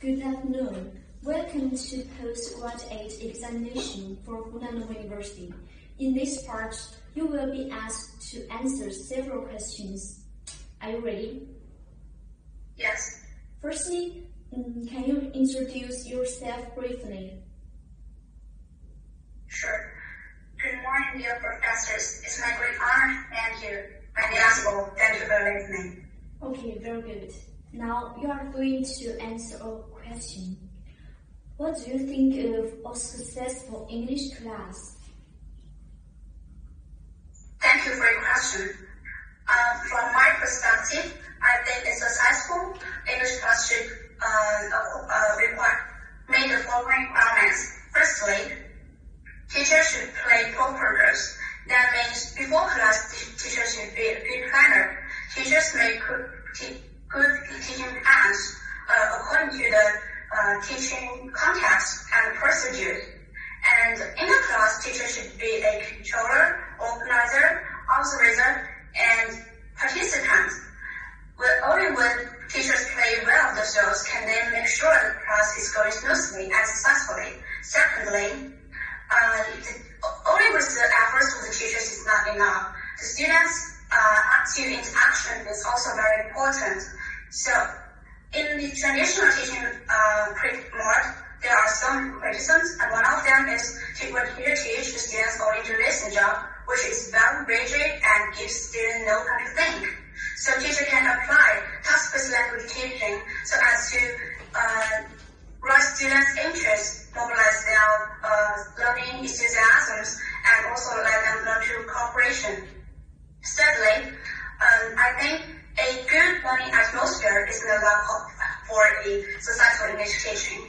Good afternoon. Welcome to the postgraduate examination for Hunan University. In this part, you will be asked to answer several questions. Are you ready? Yes. Firstly, mm, can you introduce yourself briefly? Sure. Good morning, dear professors. It's my great honor to. My name is Bo. Thank you for listening. Okay, very good. Now you are going to answer a question. What do you think of a successful English class? Thank you for your question. Uh, from my perspective, I think a successful English class should uh, uh, require meet the following requirements. Firstly, teachers should play proper roles. That means before class, teachers should be a good planner. Teachers make good, teaching plans uh, according to the uh, teaching context and procedures. And in the class, teacher should be a controller, organizer, observer, and participant. When, only when teachers play well the roles can they make sure the class is going smoothly and successfully. Secondly, uh, the, only with the efforts of the teachers is not enough. The students' active interaction is also very important. So, in the traditional teaching uh, mode, there are some criticisms, and one of them is to when teacher teach students only to listen job, which is very rigid and gives students no time to think. So teacher can apply task-based language teaching so as to uh, raise students' interest, mobilize their uh, learning enthusiasms, and also let them learn through cooperation. Thirdly, um, I think a good learning atmosphere is the love for a successful teaching.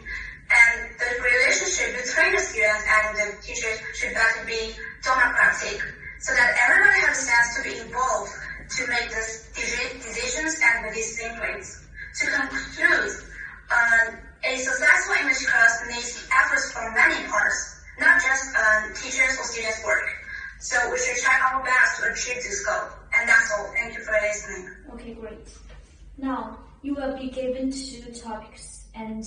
And the relationship between the students and the teachers should better be democratic so that everyone has a sense to be involved to make the decisions and the disciplines. To conclude, um, a successful English class needs efforts from many parts, not just um, teachers or students' work. So we should try our best to achieve this goal. And that's all. Thank you for listening. Okay, great. Now you will be given two topics and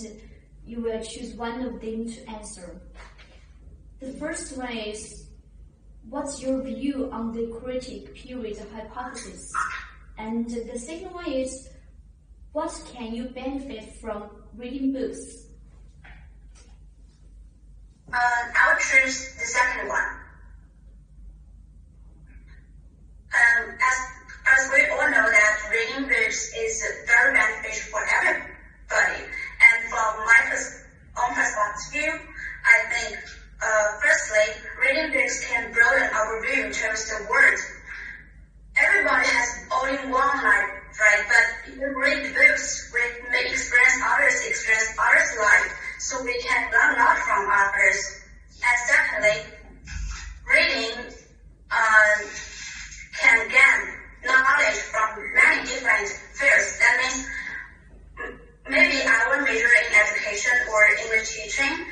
you will choose one of them to answer. The first one is What's your view on the critic period hypothesis? And the second one is What can you benefit from reading books? Uh, I'll choose the second one. The world. Everybody has only one life, right? But we read books, we may experience others, experience others' life, so we can learn a lot from others. And secondly, reading uh, can gain knowledge from many different fields. That means maybe I will major in education or English teaching,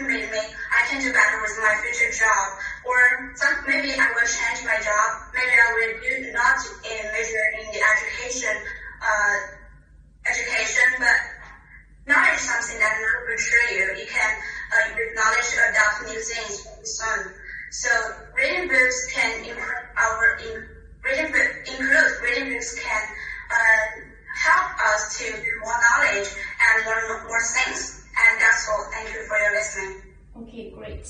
equip me, I can do better with my future job. Or some, maybe I will change my job. Maybe I will do not in major in the education, uh, education, but knowledge is something that never betray you. You can uh, with knowledge adopt new things from the sun. So reading books can improve our in, reading include reading books can uh, help us to more knowledge and learn more things. So thank you for your listening. Okay, great.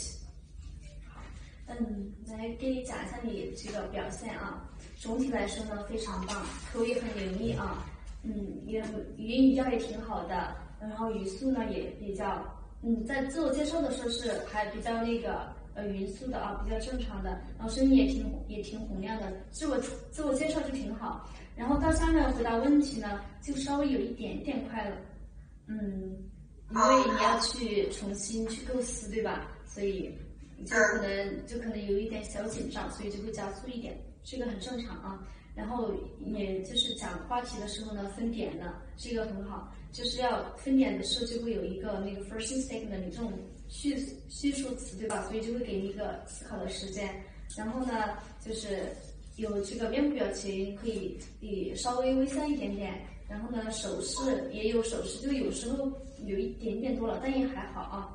嗯，来给你讲一下你这个表现啊。总体来说呢，非常棒，口语很流利啊。嗯，也语音语调也挺好的，然后语速呢也比较，嗯，在自我介绍的时候是还比较那个呃匀速的啊，比较正常的，然后声音也挺也挺洪亮的，自我自我介绍就挺好。然后到下面回答问题呢，就稍微有一点点快了，嗯，因为你要去重新去构思，对吧？所以就可能就可能有一点小紧张，所以就会加速一点，这个很正常啊。然后也就是讲话题的时候呢，分点的，这个很好。就是要分点的时候就会有一个那个 first statement 这种叙叙述词，对吧？所以就会给你一个思考的时间。然后呢，就是有这个面部表情可以以稍微微笑一点点，然后呢手势也有手势，就有时候有一点点多了，但也还好啊。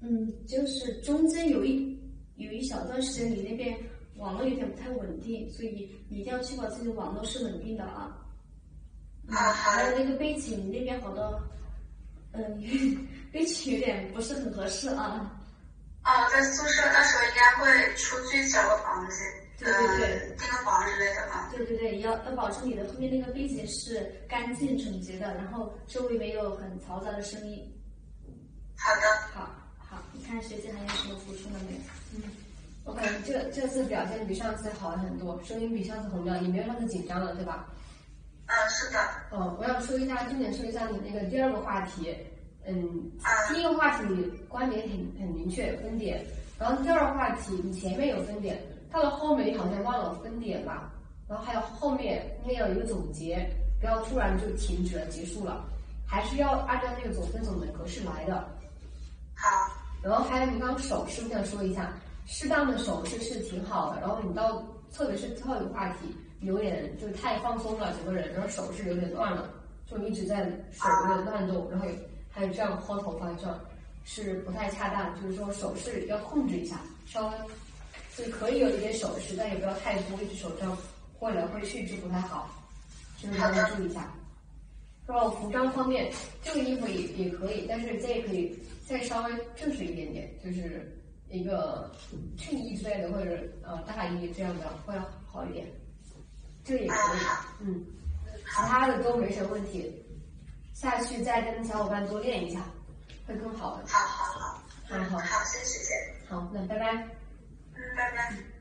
嗯，就是中间有一有一小段时间你那边网络有点不太稳定，所以你一定要确保自己网络是稳定的啊。啊，还有那个背景那边好多，嗯，背景有点不是很合适啊。哦，在宿舍到时候应该会出去找个房子，对对对，订个房之类的啊。对对对，要要保证你的后面那个背景是干净整洁的，然后周围没有很嘈杂的声音。好的。好，好，你看学姐还有什么补充的没有？嗯，我感觉这这次表现比上次好了很多，声音比上次洪亮，也没有那么紧张了，对吧？嗯，是的。哦，我要说一下，重点说一下你那个第二个话题。嗯，第一个话题你观点很很明确，分点。然后第二个话题你前面有分点，到了后面你好像忘了分点吧。然后还有后面应该有一个总结，不要突然就停止了结束了，还是要按照那个总分总的格式来的。好。然后还有你刚刚手势，我想说一下，适当的手势是挺好的。然后你到特别是最后一个话题，有点就太放松了，整个人然后手势有点乱了，就一直在手有点乱动，然后。还有这样薅头发这样是不太恰当，就是说手势要控制一下，稍微就是可以有一点手势，但也不要太多，一只手这样挥来挥去就不太好，就是大家注意一下。然后服装方面，这个衣服也也可以，但是这也可以再稍微正式一点点，就是一个衬衣之类的，或者呃大衣这样的会好一点。这个也可以，嗯，其他的都没什么问题。下去再跟小伙伴多练一下，会更好的。好好好，好好好，谢谢姐。好，那拜拜。Bye-bye.